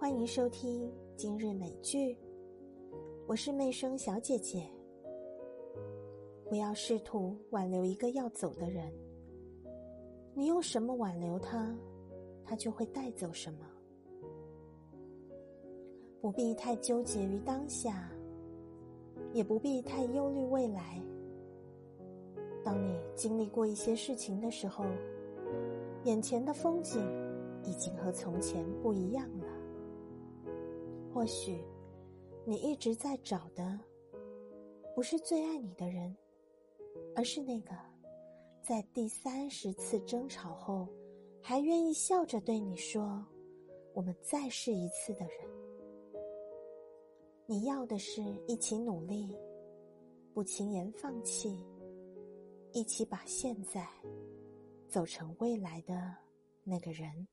欢迎收听今日美剧，我是媚声小姐姐。不要试图挽留一个要走的人，你用什么挽留他，他就会带走什么。不必太纠结于当下，也不必太忧虑未来。当你经历过一些事情的时候，眼前的风景已经和从前不一样了。或许，你一直在找的，不是最爱你的人，而是那个在第三十次争吵后，还愿意笑着对你说“我们再试一次”的人。你要的是一起努力，不轻言放弃，一起把现在走成未来的那个人。